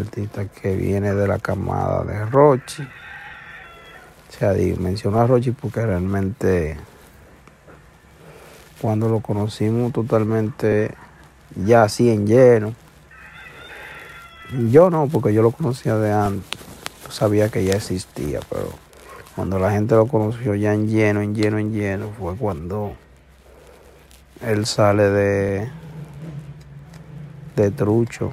artista que viene de la camada de Rochi. O sea, menciono a Rochi porque realmente cuando lo conocimos totalmente ya así en lleno. Yo no, porque yo lo conocía de antes. Sabía que ya existía, pero cuando la gente lo conoció ya en lleno, en lleno, en lleno, fue cuando él sale de, de trucho.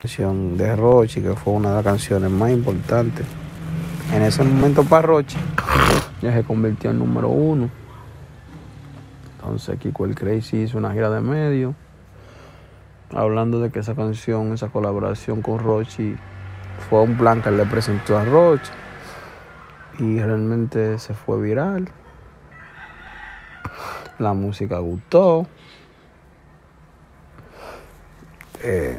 Canción de Rochi, que fue una de las canciones más importantes. En ese momento para Rochi, ya se convirtió en número uno. Entonces Kiko el Crazy hizo una gira de medio, hablando de que esa canción, esa colaboración con Rochi, fue un plan que le presentó a Rochi y realmente se fue viral. La música gustó. Eh,